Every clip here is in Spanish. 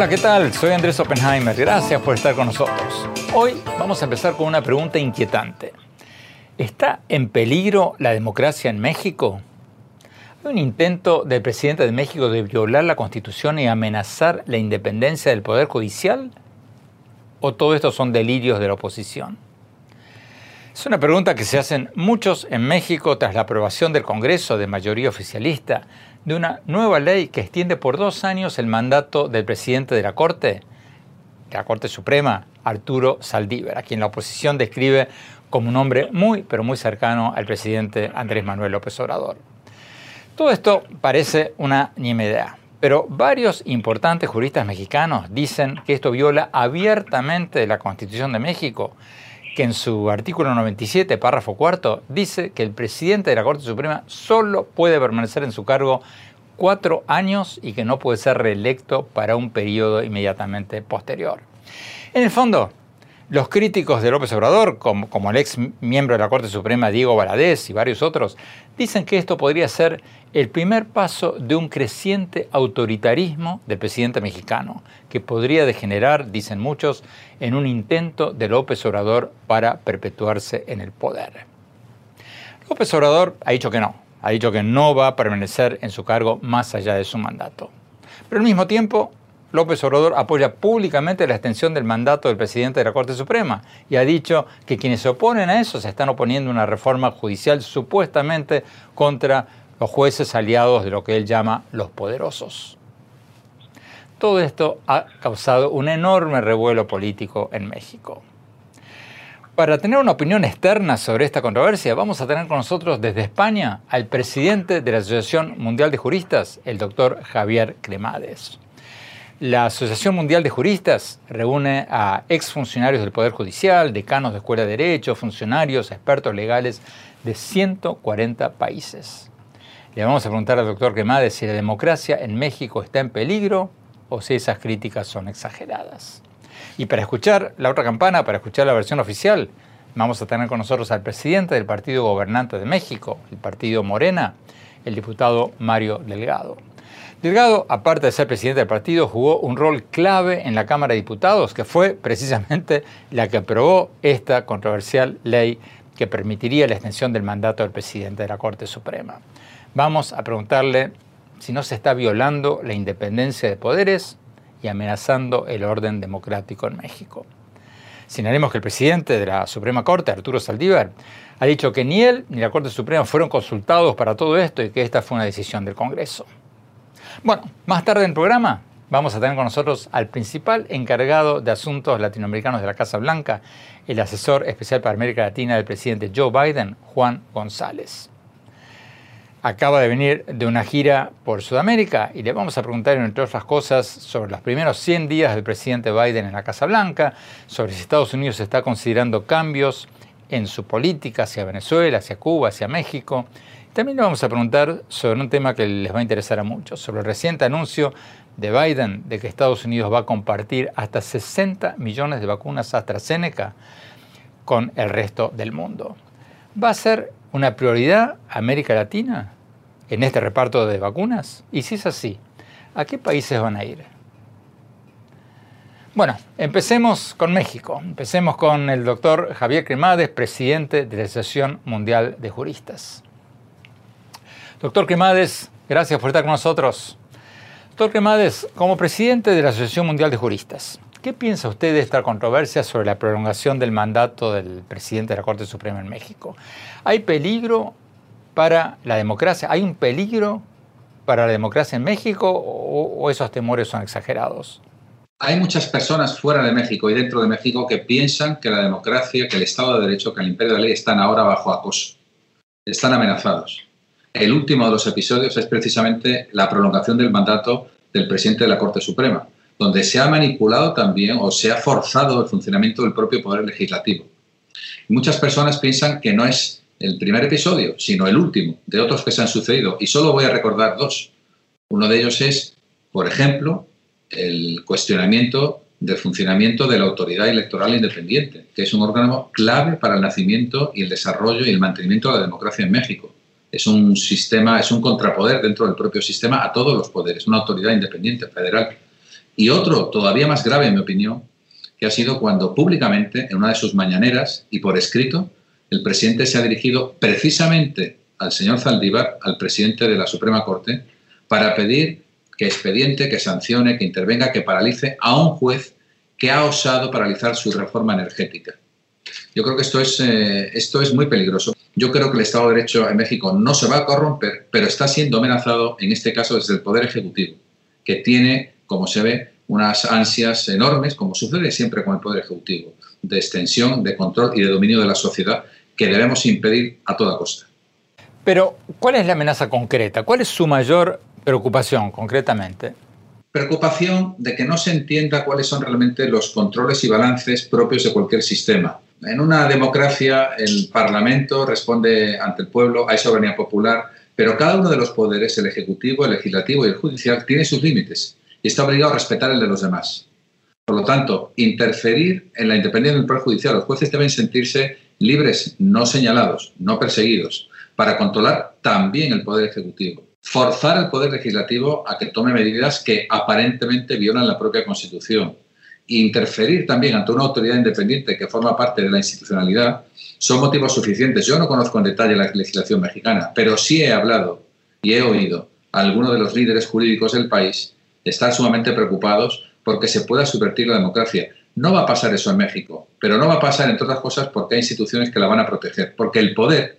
Hola, ¿qué tal? Soy Andrés Oppenheimer. Gracias por estar con nosotros. Hoy vamos a empezar con una pregunta inquietante. ¿Está en peligro la democracia en México? ¿Hay un intento del presidente de México de violar la Constitución y amenazar la independencia del Poder Judicial? ¿O todo esto son delirios de la oposición? Es una pregunta que se hacen muchos en México tras la aprobación del Congreso de mayoría oficialista de una nueva ley que extiende por dos años el mandato del presidente de la Corte, de la Corte Suprema, Arturo Saldívar, a quien la oposición describe como un hombre muy, pero muy cercano al presidente Andrés Manuel López Obrador. Todo esto parece una idea, pero varios importantes juristas mexicanos dicen que esto viola abiertamente la Constitución de México en su artículo 97, párrafo cuarto, dice que el presidente de la Corte Suprema solo puede permanecer en su cargo cuatro años y que no puede ser reelecto para un periodo inmediatamente posterior. En el fondo, los críticos de López Obrador, como, el ex miembro de la Corte Suprema Diego Valadez y varios otros, dicen que esto podría ser el primer paso de un creciente autoritarismo del presidente mexicano, que podría degenerar, dicen muchos, en un intento de López Obrador para perpetuarse en el poder. López Obrador ha dicho que no, ha dicho que no va a permanecer en su cargo más allá de su mandato. Pero al mismo tiempo López Obrador apoya públicamente la extensión del mandato del presidente de la Corte Suprema y ha dicho que quienes se oponen a eso se están oponiendo a una reforma judicial supuestamente contra los jueces aliados de lo que él llama los poderosos. Todo esto ha causado un enorme revuelo político en México. Para tener una opinión externa sobre esta controversia, vamos a tener con nosotros desde España al presidente de la Asociación Mundial de Juristas, el doctor Javier Cremades. La Asociación Mundial de Juristas reúne a exfuncionarios del Poder Judicial, decanos de Escuela de Derecho, funcionarios, expertos legales de 140 países. Le vamos a preguntar al doctor Quemades si la democracia en México está en peligro o si esas críticas son exageradas. Y para escuchar la otra campana, para escuchar la versión oficial, vamos a tener con nosotros al presidente del Partido Gobernante de México, el Partido Morena, el diputado Mario Delgado. Delgado, aparte de ser presidente del partido, jugó un rol clave en la Cámara de Diputados, que fue precisamente la que aprobó esta controversial ley que permitiría la extensión del mandato del presidente de la Corte Suprema. Vamos a preguntarle si no se está violando la independencia de poderes y amenazando el orden democrático en México. Señalemos que el presidente de la Suprema Corte, Arturo Saldívar, ha dicho que ni él ni la Corte Suprema fueron consultados para todo esto y que esta fue una decisión del Congreso. Bueno, más tarde en el programa vamos a tener con nosotros al principal encargado de asuntos latinoamericanos de la Casa Blanca, el asesor especial para América Latina del presidente Joe Biden, Juan González. Acaba de venir de una gira por Sudamérica y le vamos a preguntar, entre otras cosas, sobre los primeros 100 días del presidente Biden en la Casa Blanca, sobre si Estados Unidos está considerando cambios en su política hacia Venezuela, hacia Cuba, hacia México, también le vamos a preguntar sobre un tema que les va a interesar a muchos, sobre el reciente anuncio de Biden de que Estados Unidos va a compartir hasta 60 millones de vacunas AstraZeneca con el resto del mundo. ¿Va a ser una prioridad América Latina en este reparto de vacunas? Y si es así, ¿a qué países van a ir? Bueno, empecemos con México. Empecemos con el doctor Javier Cremades, presidente de la Asociación Mundial de Juristas. Doctor Cremades, gracias por estar con nosotros. Doctor Cremades, como presidente de la Asociación Mundial de Juristas, ¿qué piensa usted de esta controversia sobre la prolongación del mandato del presidente de la Corte Suprema en México? ¿Hay peligro para la democracia? ¿Hay un peligro para la democracia en México o, esos temores son exagerados? Hay muchas personas fuera de México y dentro de México que piensan que la democracia, que el Estado de Derecho, que el imperio de la ley están ahora bajo acoso, están amenazados. El último de los episodios es precisamente la prolongación del mandato del presidente de la Corte Suprema, donde se ha manipulado también o se ha forzado el funcionamiento del propio Poder Legislativo. muchas personas piensan que no es el primer episodio, sino el último de otros que se han sucedido. Y solo voy a recordar dos. Uno de ellos es, por ejemplo, el cuestionamiento del funcionamiento de la Autoridad Electoral Independiente, que es un órgano clave para el nacimiento y el desarrollo y el mantenimiento de la democracia en México es un sistema, es un contrapoder dentro del propio sistema a todos los poderes, una autoridad independiente federal. Y otro, todavía más grave en mi opinión, que ha sido cuando públicamente, en una de sus mañaneras y por escrito, el presidente se ha dirigido precisamente al señor Zaldívar, al presidente de la Suprema Corte, para pedir que expediente, que sancione, que intervenga, que paralice a un juez que ha osado paralizar su reforma energética. Yo creo que esto es, eh, esto es muy peligroso. Yo creo que el Estado de Derecho en México no se va a corromper, pero está siendo amenazado, en este caso, desde el Poder Ejecutivo, que tiene, como se ve, unas ansias enormes, como sucede siempre con el Poder Ejecutivo, de extensión, de control y de dominio de la sociedad, que debemos impedir a toda costa. Pero, ¿cuál es la amenaza concreta? ¿Cuál es su mayor preocupación concretamente? Preocupación de que no se entienda cuáles son realmente los controles y balances propios de cualquier sistema. En una democracia el Parlamento responde ante el pueblo, hay soberanía popular, pero cada uno de los poderes, el Ejecutivo, el Legislativo y el Judicial, tiene sus límites y está obligado a respetar el de los demás. Por lo tanto, interferir en la independencia del Poder Judicial, los jueces deben sentirse libres, no señalados, no perseguidos, para controlar también el Poder Ejecutivo. Forzar al Poder Legislativo a que tome medidas que aparentemente violan la propia Constitución. Interferir también ante una autoridad independiente que forma parte de la institucionalidad son motivos suficientes. Yo no conozco en detalle la legislación mexicana, pero sí he hablado y he oído a algunos de los líderes jurídicos del país estar sumamente preocupados porque se pueda subvertir la democracia. No va a pasar eso en México, pero no va a pasar, entre otras cosas, porque hay instituciones que la van a proteger, porque el poder,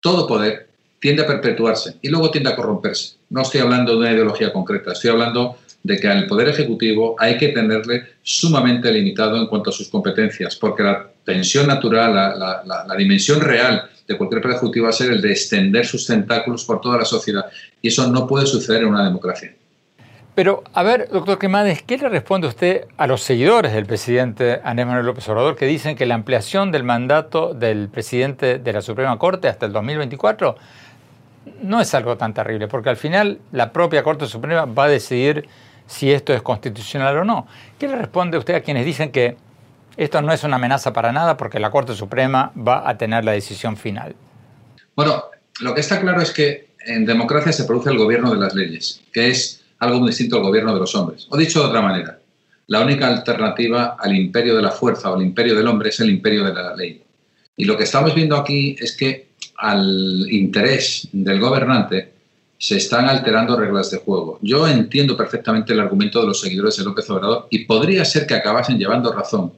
todo poder, tiende a perpetuarse y luego tiende a corromperse. No estoy hablando de una ideología concreta, estoy hablando de que al Poder Ejecutivo hay que tenerle sumamente limitado en cuanto a sus competencias, porque la tensión natural, la, dimensión real de cualquier Poder Ejecutivo va a ser el de extender sus tentáculos por toda la sociedad y eso no puede suceder en una democracia. Pero, a ver, doctor Quemades, ¿qué le responde usted a los seguidores del presidente Andrés Manuel López Obrador que dicen que la ampliación del mandato del presidente de la Suprema Corte hasta el 2024 no es algo tan terrible? Porque al final la propia Corte Suprema va a decidir si esto es constitucional o no. ¿Qué le responde usted a quienes dicen que esto no es una amenaza para nada porque la Corte Suprema va a tener la decisión final? Bueno, lo que está claro es que en democracia se produce el gobierno de las leyes, que es algo muy distinto al gobierno de los hombres. O dicho de otra manera, la única alternativa al imperio de la fuerza o al imperio del hombre es el imperio de la ley. Y lo que estamos viendo aquí es que al interés del gobernante se están alterando reglas de juego. Yo entiendo perfectamente el argumento de los seguidores de López Obrador y podría ser que acabasen llevando razón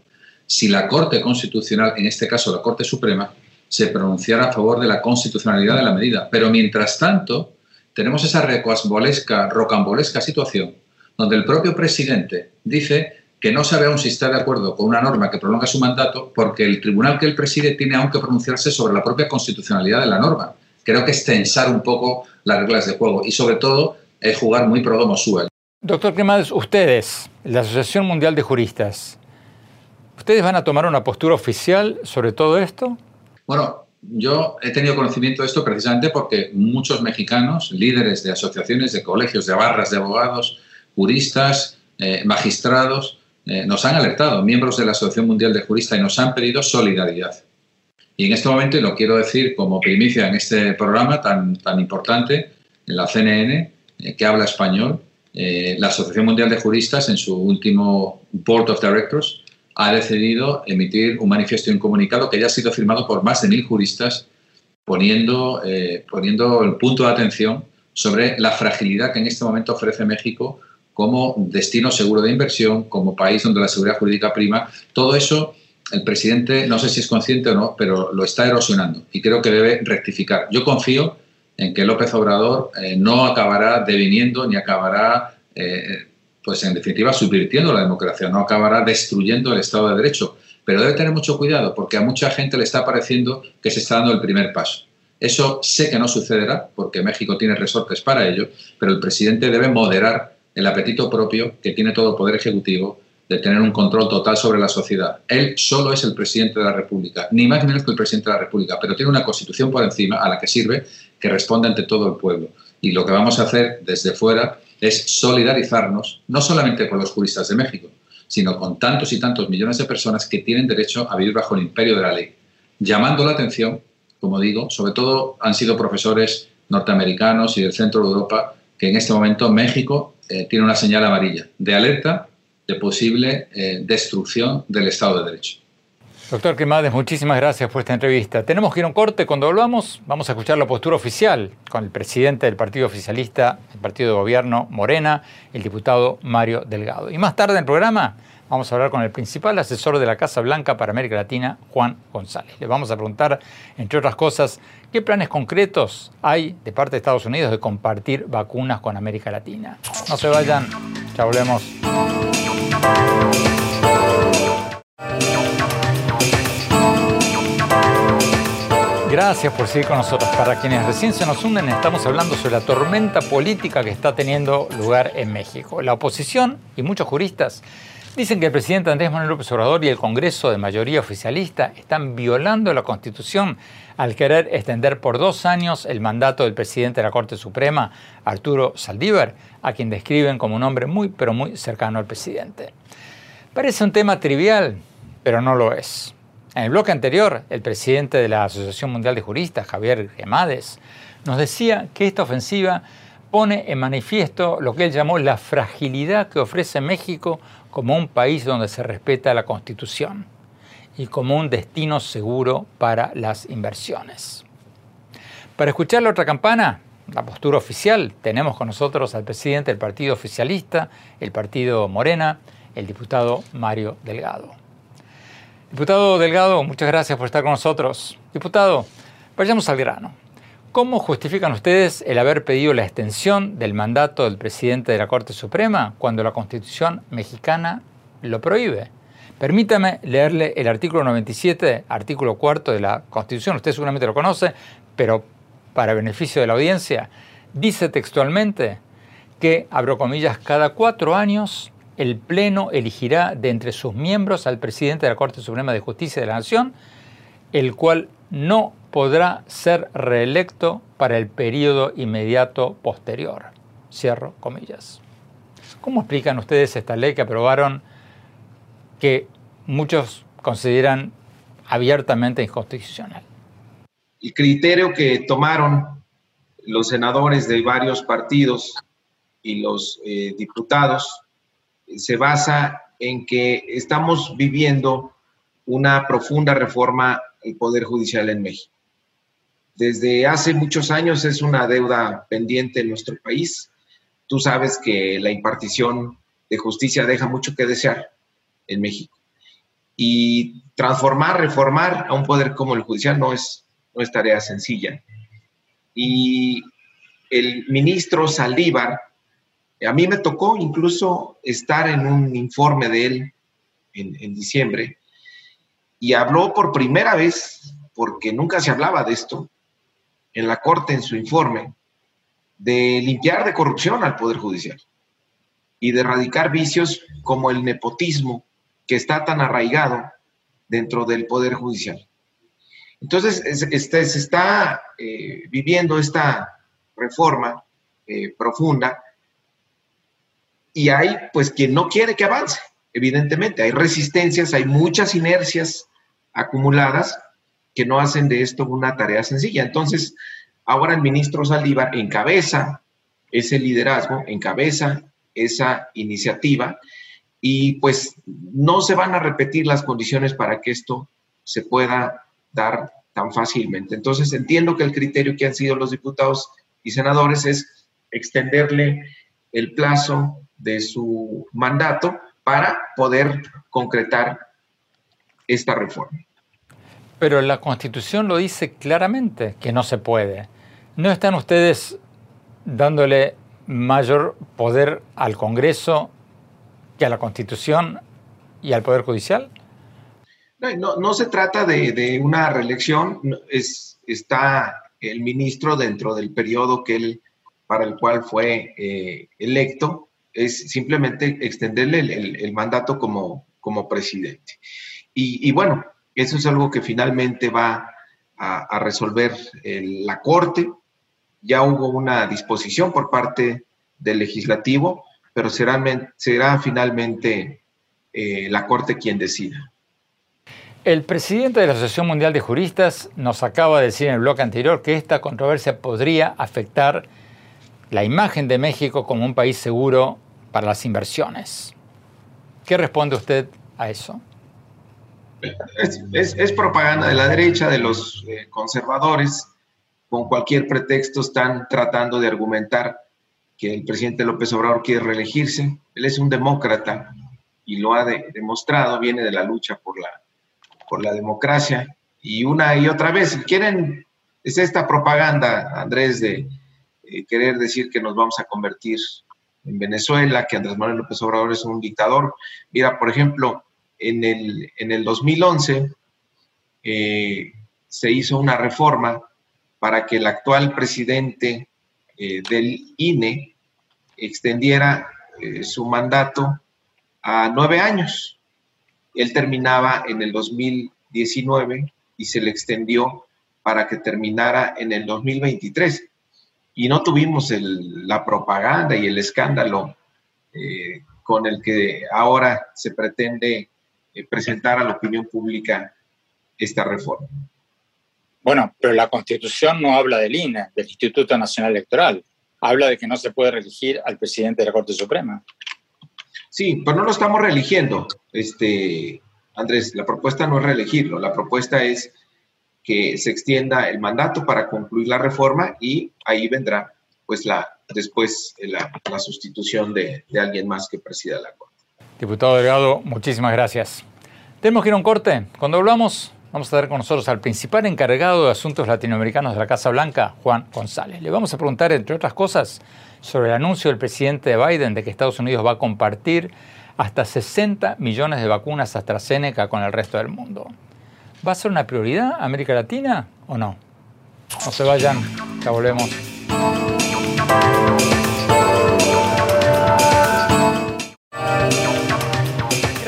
si la Corte Constitucional, en este caso la Corte Suprema, se pronunciara a favor de la constitucionalidad de la medida. Pero mientras tanto, tenemos esa rocambolesca situación donde el propio presidente dice que no sabe aún si está de acuerdo con una norma que prolonga su mandato porque el tribunal que él preside tiene aún que pronunciarse sobre la propia constitucionalidad de la norma. Creo que es tensar un poco las reglas de juego y sobre todo es jugar muy pro domo Doctor Cremades, ustedes, la Asociación Mundial de Juristas, ¿ustedes van a tomar una postura oficial sobre todo esto? Bueno, yo he tenido conocimiento de esto precisamente porque muchos mexicanos, líderes de asociaciones, de colegios, de barras de abogados, juristas, eh, magistrados, eh, nos han alertado, miembros de la Asociación Mundial de Juristas, y nos han pedido solidaridad. Y en este momento, y lo quiero decir como primicia en este programa tan, tan importante, en la CNN, eh, que habla español, la Asociación Mundial de Juristas, en su último Board of Directors, ha decidido emitir un manifiesto y un comunicado que ya ha sido firmado por más de mil juristas, poniendo, eh, poniendo el punto de atención sobre la fragilidad que en este momento ofrece México como destino seguro de inversión, como país donde la seguridad jurídica prima. Todo eso el presidente, no sé si es consciente o no, pero lo está erosionando y creo que debe rectificar. Yo confío en que López Obrador eh, no acabará deviniendo ni acabará eh, pues en definitiva subvirtiendo la democracia, no acabará destruyendo el Estado de Derecho. Pero debe tener mucho cuidado porque a mucha gente le está pareciendo que se está dando el primer paso. Eso sé que no sucederá porque México tiene resortes para ello, pero el presidente debe moderar el apetito propio que tiene todo poder ejecutivo de tener un control total sobre la sociedad. Él solo es el presidente de la República, ni más ni menos que el presidente de la República, pero tiene una constitución por encima a la que sirve que responde ante todo el pueblo. Y lo que vamos a hacer desde fuera es solidarizarnos no solamente con los juristas de México, sino con tantos y tantos millones de personas que tienen derecho a vivir bajo el imperio de la ley, llamando la atención, como digo, sobre todo han sido profesores norteamericanos y del centro de Europa, que en este momento México eh, tiene una señal amarilla de alerta de posible eh, destrucción del Estado de Derecho. Doctor Quemades, muchísimas gracias por esta entrevista. Tenemos que ir a un corte. Cuando volvamos, vamos a escuchar la postura oficial con el presidente del Partido Oficialista, el Partido de Gobierno Morena, el diputado Mario Delgado. Y más tarde en el programa vamos a hablar con el principal asesor de la Casa Blanca para América Latina, Juan González. Le vamos a preguntar, entre otras cosas, qué planes concretos hay de parte de Estados Unidos de compartir vacunas con América Latina. No se vayan, ya volvemos. Gracias por seguir con nosotros. Para quienes recién se nos unen, estamos hablando sobre la tormenta política que está teniendo lugar en México. La oposición y muchos juristas dicen que el presidente Andrés Manuel López Obrador y el Congreso de mayoría oficialista están violando la Constitución al querer extender por dos años el mandato del presidente de la Corte Suprema, Arturo Saldívar, a quien describen como un hombre muy, pero muy cercano al presidente. Parece un tema trivial, pero no lo es. En el bloque anterior, el presidente de la Asociación Mundial de Juristas, Javier Gemades, nos decía que esta ofensiva pone en manifiesto lo que él llamó la fragilidad que ofrece México como un país donde se respeta la Constitución y como un destino seguro para las inversiones. Para escuchar la otra campana, la postura oficial, tenemos con nosotros al presidente del partido oficialista, el partido Morena, el diputado Mario Delgado. Diputado Delgado, muchas gracias por estar con nosotros. Diputado, vayamos al grano. ¿Cómo justifican ustedes el haber pedido la extensión del mandato del presidente de la Corte Suprema cuando la Constitución mexicana lo prohíbe? Permítame leerle el artículo 97, artículo cuarto de la Constitución. Usted seguramente lo conoce, pero para beneficio de la audiencia, dice textualmente que, abro comillas, cada cuatro años el Pleno elegirá de entre sus miembros al presidente de la Corte Suprema de Justicia de la Nación, el cual no podrá ser reelecto para el periodo inmediato posterior. Cierro comillas. ¿Cómo explican ustedes esta ley que aprobaron que muchos consideran abiertamente inconstitucional? El criterio que tomaron los senadores de varios partidos y los eh, diputados se basa en que estamos viviendo una profunda reforma del Poder Judicial en México. Desde hace muchos años es una deuda pendiente en nuestro país. Tú sabes que la impartición de justicia deja mucho que desear en México. Y transformar, reformar a un poder como el judicial no es, tarea sencilla. Y el ministro Saldívar a mí me tocó incluso estar en un informe de él en, diciembre y habló por primera vez, porque nunca se hablaba de esto, en la Corte en su informe, de limpiar de corrupción al Poder Judicial y de erradicar vicios como el nepotismo que está tan arraigado dentro del Poder Judicial. Entonces, este, se está eh, viviendo esta reforma eh, profunda y hay pues quien no quiere que avance, evidentemente. Hay resistencias, hay muchas inercias acumuladas que no hacen de esto una tarea sencilla. Entonces, ahora el ministro Saldívar encabeza ese liderazgo, encabeza esa iniciativa y pues no se van a repetir las condiciones para que esto se pueda dar tan fácilmente. Entonces entiendo que el criterio que han sido los diputados y senadores es extenderle el plazo de su mandato para poder concretar esta reforma. Pero la Constitución lo dice claramente que no se puede. ¿No están ustedes dándole mayor poder al Congreso que a la Constitución y al Poder Judicial? No, no, se trata de, una reelección, es, está el ministro dentro del periodo que él, para el cual fue eh, electo es simplemente extenderle el, mandato como, como presidente. Y, bueno, eso es algo que finalmente va a, resolver la Corte. Ya hubo una disposición por parte del legislativo, pero será, finalmente eh, la Corte quien decida. El presidente de la Asociación Mundial de Juristas nos acaba de decir en el bloque anterior que esta controversia podría afectar la imagen de México como un país seguro para las inversiones. ¿Qué responde usted a eso? Es, propaganda de la derecha, de los eh, conservadores. Con cualquier pretexto están tratando de argumentar que el presidente López Obrador quiere reelegirse. Él es un demócrata y lo ha demostrado, viene de la lucha por la, por la democracia. Y una y otra vez, quieren, es esta propaganda, Andrés, de eh, querer decir que nos vamos a convertir en Venezuela, que Andrés Manuel López Obrador es un dictador. Mira, por ejemplo, en el, en el 2011 eh, se hizo una reforma para que el actual presidente eh, del INE extendiera eh, su mandato a nueve años. Él terminaba en el 2019 y se le extendió para que terminara en el 2023 y no tuvimos la propaganda y el escándalo con el que ahora se pretende eh, presentar a la opinión pública esta reforma. Bueno, pero la Constitución no habla del INE, del Instituto Nacional Electoral. Habla de que no se puede reelegir al presidente de la Corte Suprema. Sí, pero no lo estamos reeligiendo, este, Andrés. La propuesta no es reelegirlo, la propuesta es que se extienda el mandato para concluir la reforma y ahí vendrá pues la después la, la sustitución de, de, alguien más que presida la Corte. Diputado Delgado, muchísimas gracias. Tenemos que ir a un corte. Cuando hablamos, vamos a tener con nosotros al principal encargado de asuntos latinoamericanos de la Casa Blanca, Juan González. Le vamos a preguntar, entre otras cosas, sobre el anuncio del presidente Biden de que Estados Unidos va a compartir hasta 60 millones de vacunas AstraZeneca con el resto del mundo. ¿Va a ser una prioridad América Latina o no? No se vayan, ya volvemos.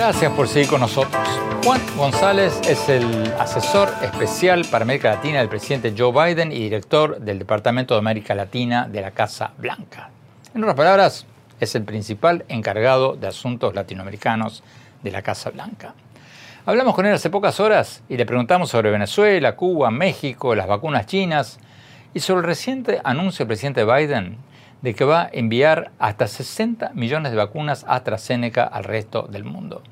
Gracias por seguir con nosotros. Juan González es el asesor especial para América Latina del presidente Joe Biden y director del Departamento de América Latina de la Casa Blanca. En otras palabras, es el principal encargado de asuntos latinoamericanos de la Casa Blanca. Hablamos con él hace pocas horas y le preguntamos sobre Venezuela, Cuba, México, las vacunas chinas y sobre el reciente anuncio del presidente Biden de que va a enviar hasta 60 millones de vacunas AstraZeneca al resto del mundo.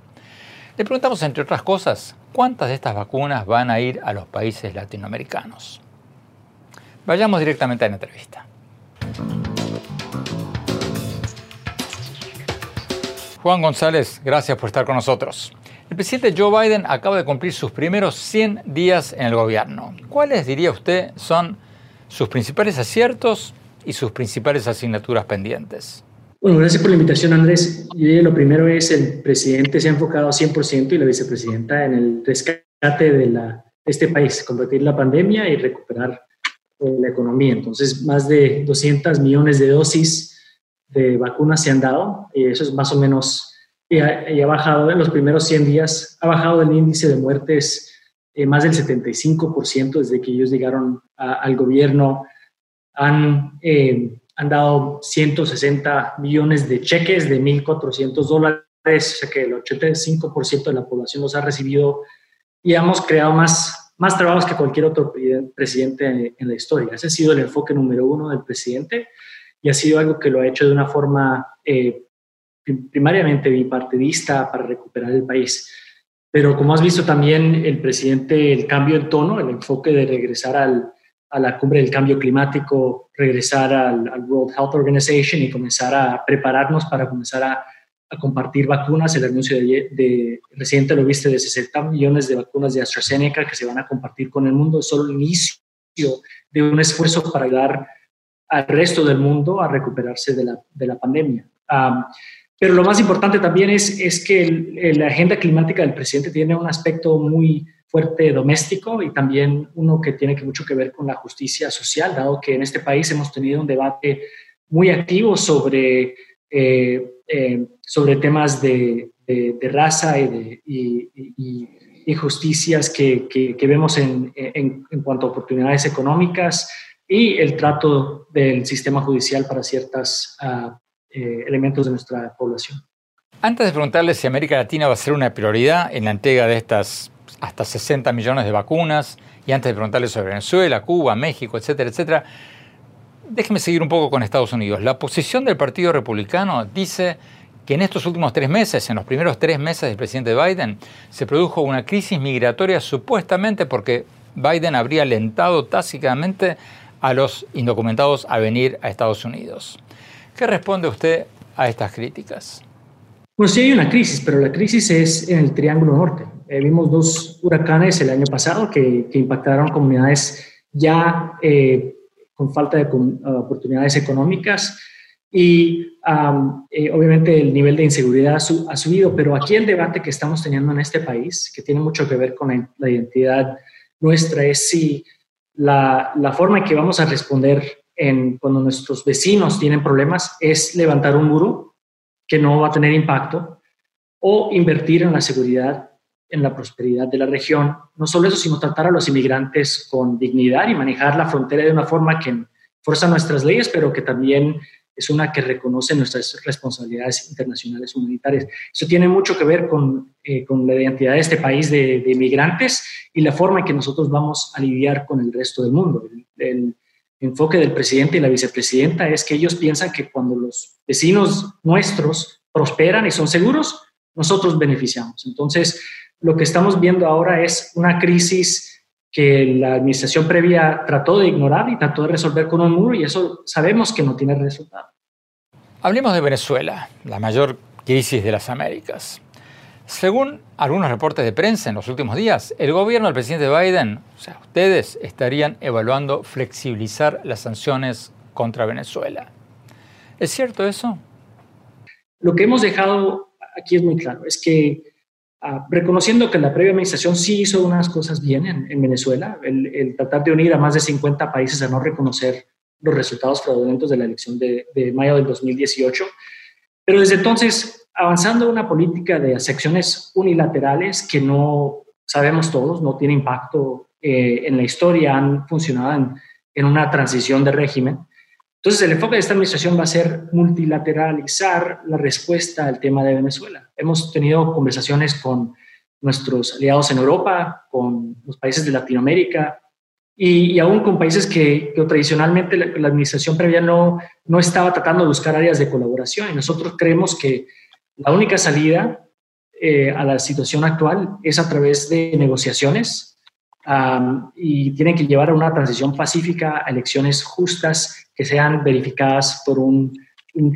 Le preguntamos, entre otras cosas, cuántas de estas vacunas van a ir a los países latinoamericanos. Vayamos directamente a la entrevista. Juan González, gracias por estar con nosotros. El presidente Joe Biden acaba de cumplir sus primeros 100 días en el gobierno. ¿Cuáles, diría usted, son sus principales aciertos y sus principales asignaturas pendientes? Bueno, gracias por la invitación, Andrés. lo primero es el presidente se ha enfocado 100% y la vicepresidenta en el rescate de, la, este país, combatir la pandemia y recuperar eh, la economía. Entonces, más de 200 millones de dosis de vacunas se han dado. Y eso es más o menos y ha, bajado en los primeros 100 días, ha bajado el índice de muertes eh, más del 75% desde que ellos llegaron al gobierno. Han, eh, han dado 160 millones de cheques de 1.400 dólares, o sea que el 85% de la población los ha recibido y hemos creado más, más trabajos que cualquier otro presidente en la historia. Ese ha sido el enfoque número uno del presidente y ha sido algo que lo ha hecho de una forma eh, primariamente bipartidista para recuperar el país. Pero como has visto también el presidente, el cambio en tono, el enfoque de regresar al, a la cumbre del cambio climático, regresar al, World Health Organization y comenzar a prepararnos para comenzar a, compartir vacunas. El anuncio de, de, reciente lo viste de 60 millones de vacunas de AstraZeneca que se van a compartir con el mundo. Es solo el inicio de un esfuerzo para ayudar al resto del mundo a recuperarse de la, de la pandemia. Pero lo más importante también es, es que la agenda climática del presidente tiene un aspecto muy fuerte doméstico y también uno que tiene mucho que ver con la justicia social, dado que en este país hemos tenido un debate muy activo sobre, eh, eh, sobre temas de, raza y de y, injusticias que, vemos en, en, cuanto a oportunidades económicas y el trato del sistema judicial para ciertas uh, eh, elementos de nuestra población. Antes de preguntarle si América Latina va a ser una prioridad en la entrega de estas hasta 60 millones de vacunas, y antes de preguntarle sobre Venezuela, Cuba, México, etcétera, etcétera, déjeme seguir un poco con Estados Unidos. La posición del Partido Republicano dice que en estos últimos tres meses, en los primeros tres meses del presidente Biden, se produjo una crisis migratoria supuestamente porque Biden habría alentado tácitamente a los indocumentados a venir a Estados Unidos. ¿Qué responde usted a estas críticas? Pues sí hay una crisis, pero la crisis es en el Triángulo Norte. Eh, vimos dos huracanes el año pasado que, impactaron comunidades ya eh, con falta de oportunidades económicas y eh, obviamente el nivel de inseguridad ha, subido, pero aquí el debate que estamos teniendo en este país, que tiene mucho que ver con la, identidad nuestra, es si la, forma en que vamos a responder cuando nuestros vecinos tienen problemas es levantar un muro que no va a tener impacto o invertir en la seguridad, en la prosperidad de la región. No solo eso, sino tratar a los inmigrantes con dignidad y manejar la frontera de una forma que fuerza nuestras leyes, pero que también es una que reconoce nuestras responsabilidades internacionales humanitarias. Eso tiene mucho que ver con, eh, la identidad de este país de, de, migrantes y la forma en que nosotros vamos a lidiar con el resto del mundo. Enfoque del presidente y la vicepresidenta es que ellos piensan que cuando los vecinos nuestros prosperan y son seguros, nosotros beneficiamos. Entonces, lo que estamos viendo ahora es una crisis que la administración previa trató de ignorar y trató de resolver con un muro y eso sabemos que no tiene resultado. Hablemos de Venezuela, la mayor crisis de las Américas. Según algunos reportes de prensa en los últimos días, el gobierno del presidente Biden, o sea, ustedes estarían evaluando flexibilizar las sanciones contra Venezuela. ¿Es cierto eso? Lo que hemos dejado aquí es muy claro, es que Ah, reconociendo que la previa administración sí hizo unas cosas bien en, Venezuela, el, tratar de unir a más de 50 países a no reconocer los resultados fraudulentos de la elección de, mayo del 2018. Pero desde entonces, avanzando una política de secciones unilaterales que no sabemos todos, no tiene impacto eh, en la historia, han funcionado en, en una transición de régimen. Entonces, el enfoque de esta administración va a ser multilateralizar la respuesta al tema de Venezuela. Hemos tenido conversaciones con nuestros aliados en Europa, con los países de Latinoamérica y, aún con países que, tradicionalmente la, administración previa no, no estaba tratando de buscar áreas de colaboración. Y nosotros creemos que la única salida eh, a la situación actual es a través de negociaciones y tienen que llevar a una transición pacífica a elecciones justas que sean verificadas por un,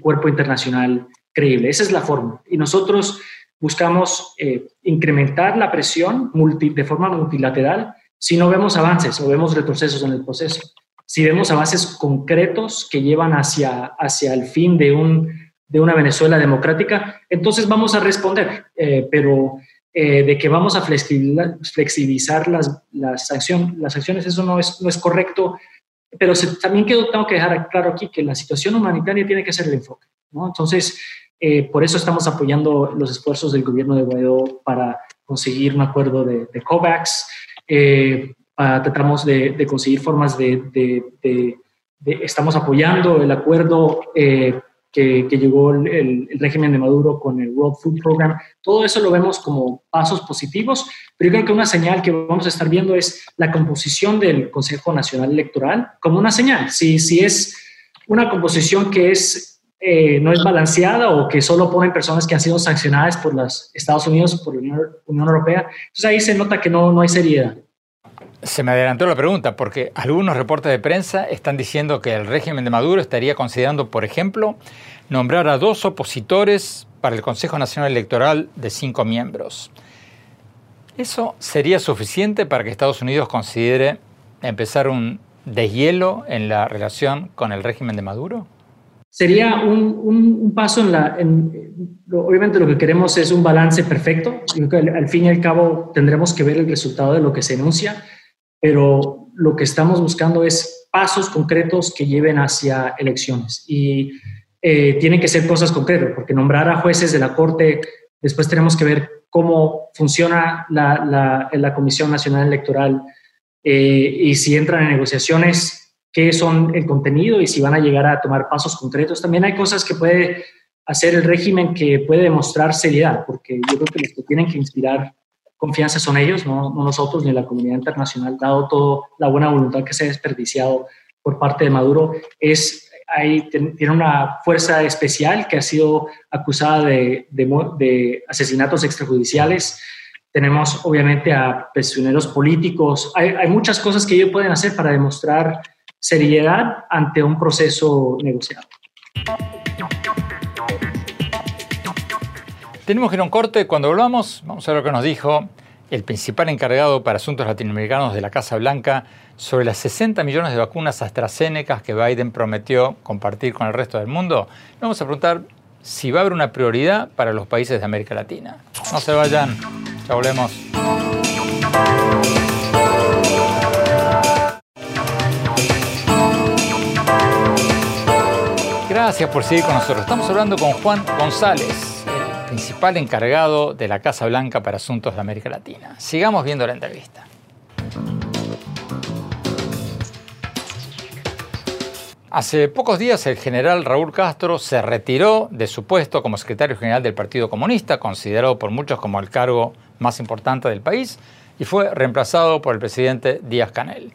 cuerpo internacional creíble. Esa es la forma. Y nosotros buscamos eh, incrementar la presión de forma multilateral si no vemos avances o vemos retrocesos en el proceso. Si vemos avances concretos que llevan hacia, hacia el fin de, un, de una Venezuela democrática, entonces vamos a responder. Eh, pero eh, de que vamos a flexibilizar las, las, las sanciones, eso no es, no es correcto, pero también quedo, tengo que dejar claro aquí que la situación humanitaria tiene que ser el enfoque. Entonces, eh, por eso estamos apoyando los esfuerzos del gobierno de Guaidó para conseguir un acuerdo de, COVAX, eh, tratamos de, conseguir formas de, estamos apoyando el acuerdo que, llegó el, régimen de Maduro con el World Food Program. Todo eso lo vemos como pasos positivos, pero yo creo que una señal que vamos a estar viendo es la composición del Consejo Nacional Electoral como una señal. Si, si es una composición que es, eh, no es balanceada o que solo ponen personas que han sido sancionadas por los Estados Unidos, por la Unión, Europea, entonces ahí se nota que no, no hay seriedad. Se me adelantó la pregunta porque algunos reportes de prensa están diciendo que el régimen de Maduro estaría considerando, por ejemplo, nombrar a dos opositores para el Consejo Nacional Electoral de cinco miembros. ¿Eso sería suficiente para que Estados Unidos considere empezar un deshielo en la relación con el régimen de Maduro? Sería un, paso en la... obviamente lo que queremos es un balance perfecto. al fin y al cabo tendremos que ver el resultado de lo que se enuncia pero lo que estamos buscando es pasos concretos que lleven hacia elecciones y eh, tienen que ser cosas concretas, porque nombrar a jueces de la Corte, después tenemos que ver cómo funciona la, la, Comisión Nacional Electoral eh, y si entran en negociaciones, qué son el contenido y si van a llegar a tomar pasos concretos. También hay cosas que puede hacer el régimen que puede demostrar seriedad, porque yo creo que los que tienen que inspirar confianza son ellos, no, nosotros ni la comunidad internacional, dado toda la buena voluntad que se ha desperdiciado por parte de Maduro es, ahí tiene una fuerza especial que ha sido acusada de, de, asesinatos extrajudiciales. Tenemos obviamente a prisioneros políticos. Hay, hay muchas cosas que ellos pueden hacer para demostrar seriedad ante un proceso negociado. Tenemos que ir a un corte. Cuando volvamos, vamos a ver lo que nos dijo el principal encargado para asuntos latinoamericanos de la Casa Blanca sobre las 60 millones de vacunas AstraZeneca que Biden prometió compartir con el resto del mundo. Vamos a preguntar si va a haber una prioridad para los países de América Latina. No se vayan, ya volvemos. Gracias por seguir con nosotros. Estamos hablando con Juan González principal encargado de la Casa Blanca para Asuntos de América Latina. Sigamos viendo la entrevista. Hace pocos días el general Raúl Castro se retiró de su puesto como secretario general del Partido Comunista, considerado por muchos como el cargo más importante del país, y fue reemplazado por el presidente Díaz Canel.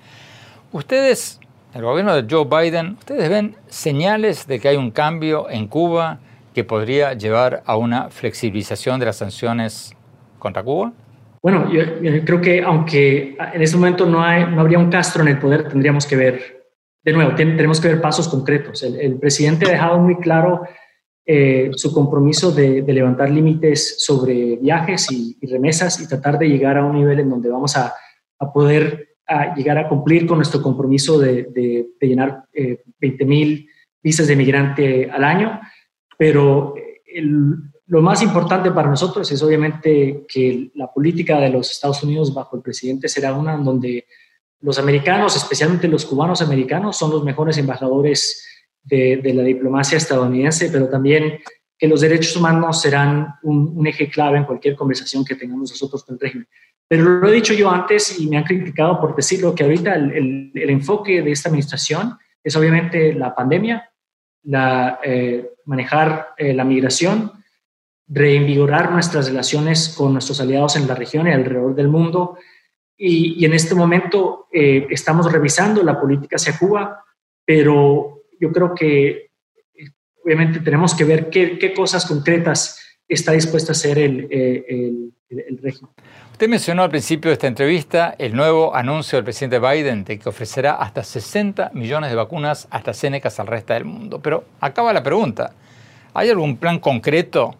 Ustedes, el gobierno de Joe Biden, ¿ustedes ven señales de que hay un cambio en Cuba que podría llevar a una flexibilización de las sanciones contra Cuba? Bueno, yo, creo que aunque en este momento no, hay, no habría un Castro en el poder, tendríamos que ver, de nuevo, tenemos que ver pasos concretos. El, presidente ha dejado muy claro eh, su compromiso de, levantar límites sobre viajes y, remesas y tratar de llegar a un nivel en donde vamos a, a poder llegar a cumplir con nuestro compromiso de, de, llenar eh, 20 mil visas de migrante al año pero lo más importante para nosotros es obviamente que la política de los Estados Unidos bajo el presidente será una en donde los americanos, especialmente los cubanos americanos, son los mejores embajadores de, la diplomacia estadounidense, pero también que los derechos humanos serán un, eje clave en cualquier conversación que tengamos nosotros con el régimen. Pero lo he dicho yo antes y me han criticado por decirlo, que ahorita el, el enfoque de esta administración es obviamente la pandemia, la, eh, manejar eh, la migración, reinvigorar nuestras relaciones con nuestros aliados en la región y alrededor del mundo. Y, en este momento eh, estamos revisando la política hacia Cuba, pero yo creo que obviamente tenemos que ver qué, cosas concretas está dispuesto a hacer el, el régimen. Usted mencionó al principio de esta entrevista el nuevo anuncio del presidente Biden de que ofrecerá hasta 60 millones de vacunas AstraZeneca al resto del mundo. Pero acaba la pregunta. ¿Hay algún plan concreto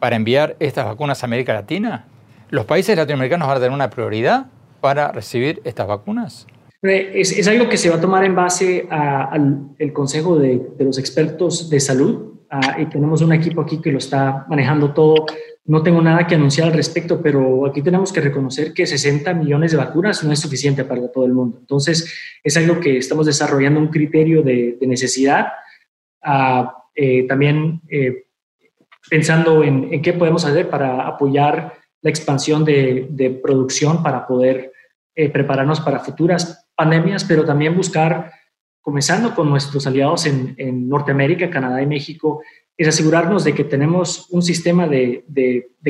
para enviar estas vacunas a América Latina? ¿Los países latinoamericanos van a tener una prioridad para recibir estas vacunas? Es, algo que se va a tomar en base al Consejo de, los Expertos de Salud. Ah, y tenemos un equipo aquí que lo está manejando todo no tengo nada que anunciar al respecto, pero aquí tenemos que reconocer que 60 millones de vacunas no es suficiente para todo el mundo. Entonces, es algo que estamos desarrollando un criterio de, necesidad. Ah, eh, también eh, pensando en, qué podemos hacer para apoyar la expansión de, producción para poder eh, prepararnos para futuras pandemias, pero también buscar, comenzando con nuestros aliados en, Norteamérica, Canadá y México, es asegurarnos de que tenemos un sistema de,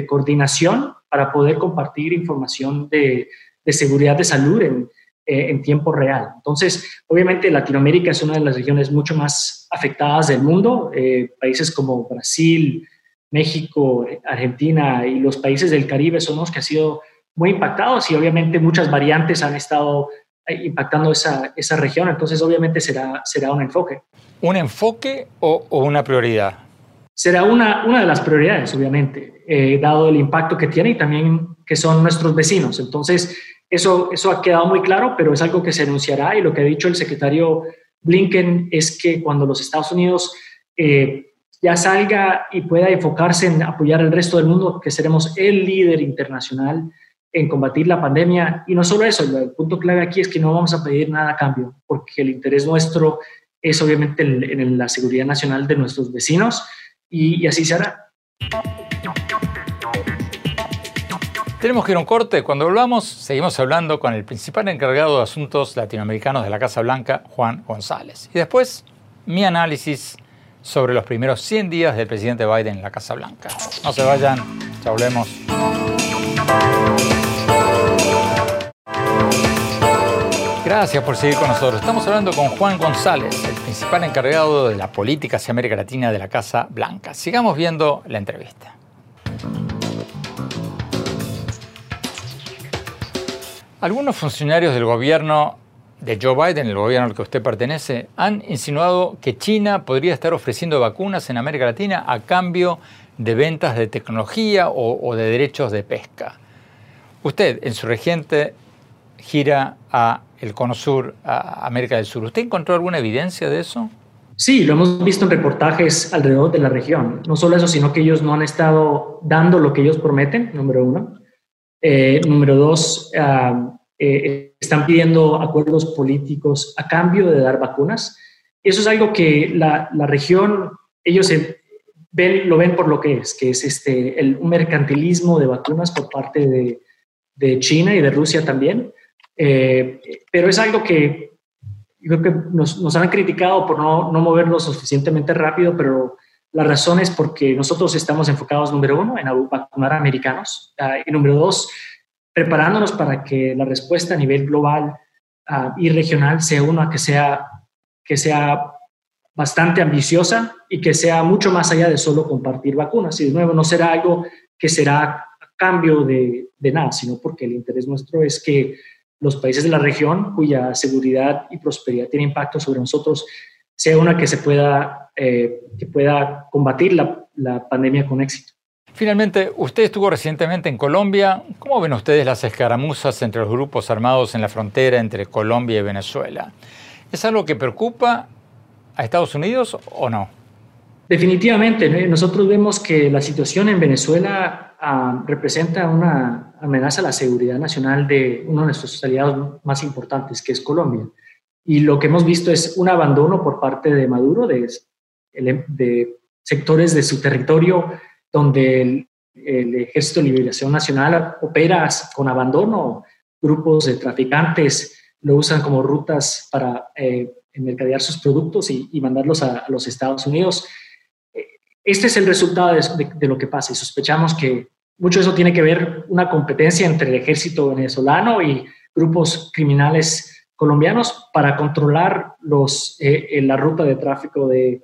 coordinación para poder compartir información de, seguridad de salud en, eh, en, tiempo real. Entonces, obviamente Latinoamérica es una de las regiones mucho más afectadas del mundo. Eh, países como Brasil, México, Argentina y los países del Caribe son los que han sido muy impactados y obviamente muchas variantes han estado impactando esa, esa región. Entonces, obviamente será, será un enfoque. ¿Un enfoque o, o una prioridad? será una, una de las prioridades, obviamente, eh, dado el impacto que tiene y también que son nuestros vecinos. Entonces, eso, eso ha quedado muy claro, pero es algo que se anunciará y lo que ha dicho el secretario Blinken es que cuando los Estados Unidos eh, ya salga y pueda enfocarse en apoyar al resto del mundo, que seremos el líder internacional en combatir la pandemia. Y no solo eso, el punto clave aquí es que no vamos a pedir nada a cambio, porque el interés nuestro es obviamente en la seguridad nacional de nuestros vecinos y, así se hará. Tenemos que ir a un corte. Cuando volvamos, seguimos hablando con el principal encargado de asuntos latinoamericanos de la Casa Blanca, Juan González. Y después, mi análisis sobre los primeros 100 días del presidente Biden en la Casa Blanca. No se vayan, ya volvemos. Gracias por seguir con nosotros. Estamos hablando con Juan González, el principal encargado de la política hacia América Latina de la Casa Blanca. Sigamos viendo la entrevista. Algunos funcionarios del gobierno de Joe Biden, el gobierno al que usted pertenece, han insinuado que China podría estar ofreciendo vacunas en América Latina a cambio de ventas de tecnología o, de derechos de pesca. Usted, en su reciente gira a el Cono Sur, a América del Sur, ¿usted encontró alguna evidencia de eso? Sí, lo hemos visto en reportajes alrededor de la región. No solo eso, sino que ellos no han estado dando lo que ellos prometen, número uno. Eh, número dos, ah, eh, están pidiendo acuerdos políticos a cambio de dar vacunas. Eso es algo que la, la región, ellos ven, lo ven por lo que es, que es este, el, un mercantilismo de vacunas por parte de, de China y de Rusia también. Eh, pero es algo que creo que nos, nos han criticado por no, no movernos suficientemente rápido, pero la razón es porque nosotros estamos enfocados, número uno, en vacunar a americanos, ah, y número dos, preparándonos para que la respuesta a nivel global ah, y regional sea una que sea, que sea bastante ambiciosa y que sea mucho más allá de solo compartir vacunas. Y de nuevo, no será algo que será a cambio de, de nada, sino porque el interés nuestro es que los países de la región cuya seguridad y prosperidad tiene impacto sobre nosotros sea una que se pueda, eh, que pueda combatir la, la pandemia con éxito. Finalmente, usted estuvo recientemente en Colombia. ¿Cómo ven ustedes las escaramuzas entre los grupos armados en la frontera entre Colombia y Venezuela? ¿Es algo que preocupa a Estados Unidos o no? Definitivamente, nosotros vemos que la situación en Venezuela ah, representa una amenaza a la seguridad nacional de uno de nuestros aliados más importantes, que es Colombia. Y lo que hemos visto es un abandono por parte de Maduro de, de sectores de su territorio donde el, Ejército de Liberación Nacional opera con abandono, grupos de traficantes lo usan como rutas para eh, mercadear sus productos y, mandarlos a, los Estados Unidos. Este es el resultado de, lo que pasa y sospechamos que mucho de eso tiene que ver una competencia entre el ejército venezolano y grupos criminales colombianos para controlar los, eh, la ruta de tráfico de,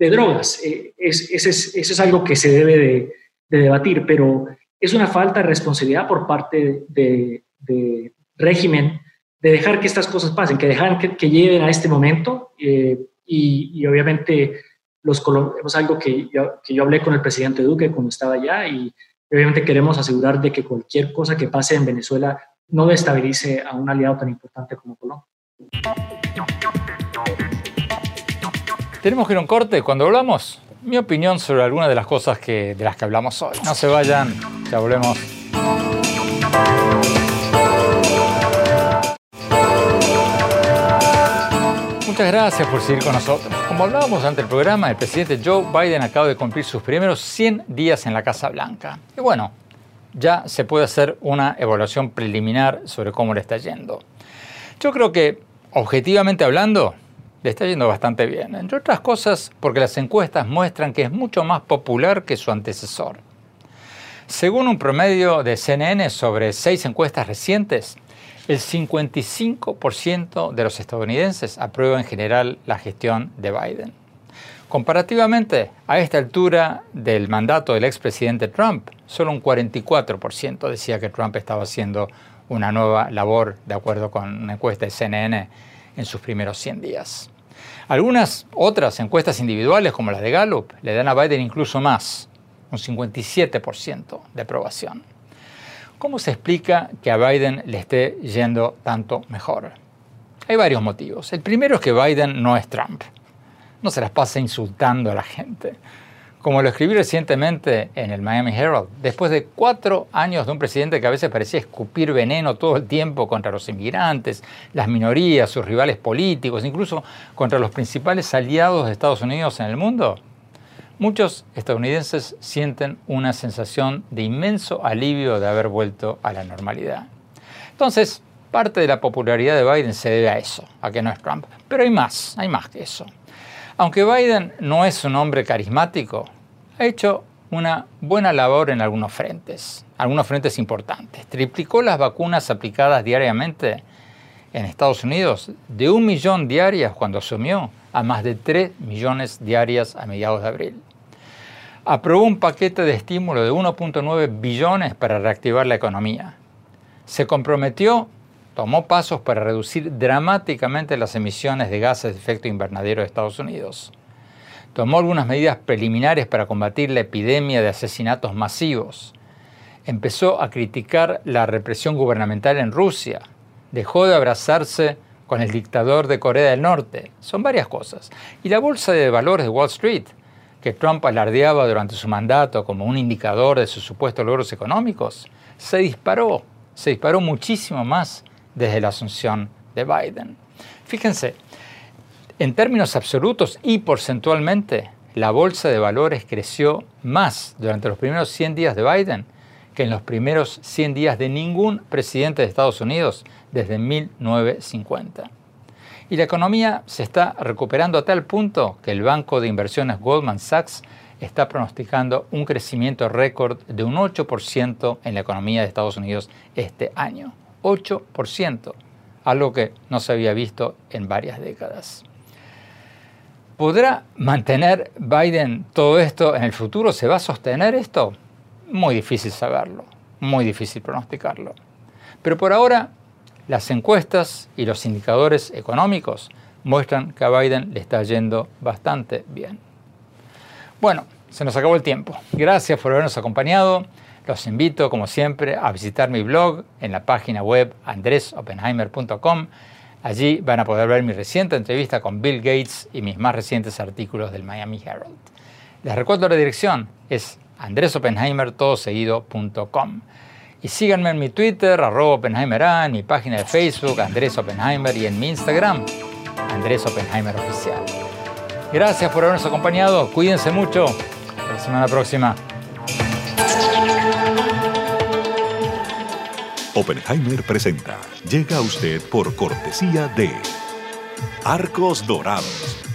de drogas. Eh, es, eso, es, algo que se debe de, debatir, pero es una falta de responsabilidad por parte del de régimen de dejar que estas cosas pasen, que dejar que, lleguen a este momento eh, y, obviamente los es algo que yo, que yo hablé con el presidente Duque cuando estaba allá y obviamente queremos asegurar de que cualquier cosa que pase en Venezuela no destabilice a un aliado tan importante como Colombia. Tenemos que ir a un corte. Cuando hablamos, mi opinión sobre algunas de las cosas que, de las que hablamos hoy. No se vayan, ya volvemos. Muchas gracias por seguir con nosotros. Como hablábamos ante el programa, el presidente Joe Biden acaba de cumplir sus primeros 100 días en la Casa Blanca. Y bueno, ya se puede hacer una evaluación preliminar sobre cómo le está yendo. Yo creo que, objetivamente hablando, le está yendo bastante bien, entre otras cosas porque las encuestas muestran que es mucho más popular que su antecesor. Según un promedio de CNN sobre seis encuestas recientes, el 55% de los estadounidenses aprueba en general la gestión de Biden. Comparativamente, a esta altura del mandato del expresidente Trump, solo un 44% decía que Trump estaba haciendo una nueva labor, de acuerdo con una encuesta de CNN en sus primeros 100 días. Algunas otras encuestas individuales, como la de Gallup, le dan a Biden incluso más, un 57% de aprobación. ¿Cómo se explica que a Biden le esté yendo tanto mejor? Hay varios motivos. El primero es que Biden no es Trump. No se las pasa insultando a la gente. Como lo escribí recientemente en el Miami Herald, después de cuatro años de un presidente que a veces parecía escupir veneno todo el tiempo contra los inmigrantes, las minorías, sus rivales políticos, incluso contra los principales aliados de Estados Unidos en el mundo, muchos estadounidenses sienten una sensación de inmenso alivio de haber vuelto a la normalidad. Entonces, parte de la popularidad de Biden se debe a eso, a que no es Trump. Pero hay más, hay más que eso. Aunque Biden no es un hombre carismático, ha hecho una buena labor en algunos frentes, algunos frentes importantes. Triplicó las vacunas aplicadas diariamente en Estados Unidos de un millón diarias cuando asumió a más de 3 millones diarias a mediados de abril. Aprobó un paquete de estímulo de 1.9 billones para reactivar la economía. Se comprometió, tomó pasos para reducir dramáticamente las emisiones de gases de efecto invernadero de Estados Unidos. Tomó algunas medidas preliminares para combatir la epidemia de asesinatos masivos. Empezó a criticar la represión gubernamental en Rusia. Dejó de abrazarse con el dictador de Corea del Norte. Son varias cosas. Y la bolsa de valores de Wall Street, que Trump alardeaba durante su mandato como un indicador de sus supuestos logros económicos, se disparó, se disparó muchísimo más desde la asunción de Biden. Fíjense, en términos absolutos y porcentualmente, la bolsa de valores creció más durante los primeros 100 días de Biden que en los primeros 100 días de ningún presidente de Estados Unidos desde 1950. Y la economía se está recuperando a tal punto que el banco de inversiones Goldman Sachs está pronosticando un crecimiento récord de un 8% en la economía de Estados Unidos este año. 8%, algo que no se había visto en varias décadas. ¿Podrá mantener Biden todo esto en el futuro? ¿Se va a sostener esto? Muy difícil saberlo, muy difícil pronosticarlo. Pero por ahora las encuestas y los indicadores económicos muestran que a Biden le está yendo bastante bien. Bueno, se nos acabó el tiempo. Gracias por habernos acompañado. Los invito, como siempre, a visitar mi blog en la página web andresopenheimer.com. Allí van a poder ver mi reciente entrevista con Bill Gates y mis más recientes artículos del Miami Herald. Les recuerdo la dirección, es andresopenheimertodoseguido.com. Y síganme en mi Twitter, arroba Oppenheimer en mi página de Facebook, Andrés Oppenheimer, y en mi Instagram, Andrés Oppenheimer Oficial. Gracias por habernos acompañado, cuídense mucho, hasta la semana próxima. Oppenheimer presenta, llega a usted por cortesía de Arcos Dorados